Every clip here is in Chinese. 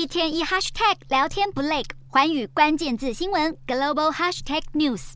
一天一 hashtag 聊天不累，寰宇关键字新闻 global hashtag news。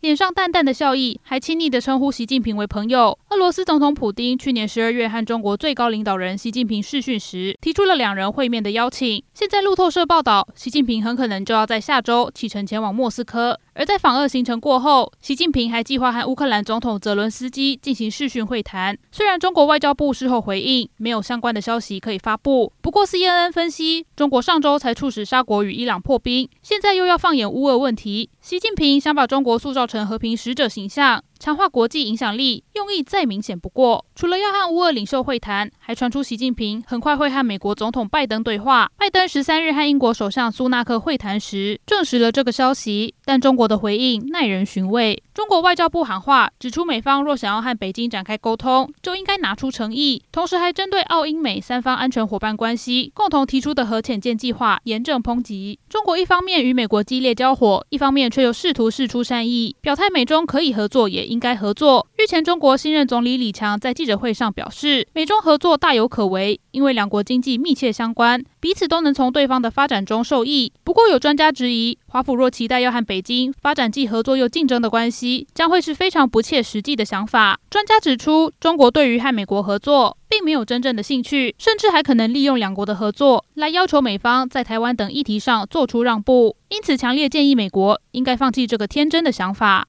脸上淡淡的笑意，还亲昵的称呼习近平为朋友。俄罗斯总统普丁去年十二月和中国最高领导人习近平视讯时，提出了两人会面的邀请。现在路透社报道，习近平很可能就要在下周启程前往莫斯科。而在访俄行程过后，习近平还计划和乌克兰总统泽伦斯基进行视讯会谈。虽然中国外交部事后回应没有相关的消息可以发布，不过 CNN 分析，中国上周才促使沙国与伊朗破冰，现在又要放眼乌俄问题，习近平想把中国塑造成和平使者形象，强化国际影响力，用意再明显不过。除了要和乌俄领袖会谈，还传出习近平很快会和美国总统拜登对话。拜登十三日和英国首相苏纳克会谈时，证实了这个消息。但中国的回应耐人寻味。中国外交部喊话，指出美方若想要和北京展开沟通，就应该拿出诚意。同时还针对澳英美三方安全伙伴关系共同提出的核潜舰计划严正抨击。中国一方面与美国激烈交火，一方面却又试图释出善意，表态美中可以合作，也应该合作。日前，中国新任总理李强在记者会上表示，美中合作大有可为，因为两国经济密切相关，彼此都能从对方的发展中受益。不过，有专家质疑，华府若期待要和北京发展既合作又竞争的关系，将会是非常不切实际的想法。专家指出，中国对于和美国合作并没有真正的兴趣，甚至还可能利用两国的合作来要求美方在台湾等议题上做出让步。因此，强烈建议美国应该放弃这个天真的想法。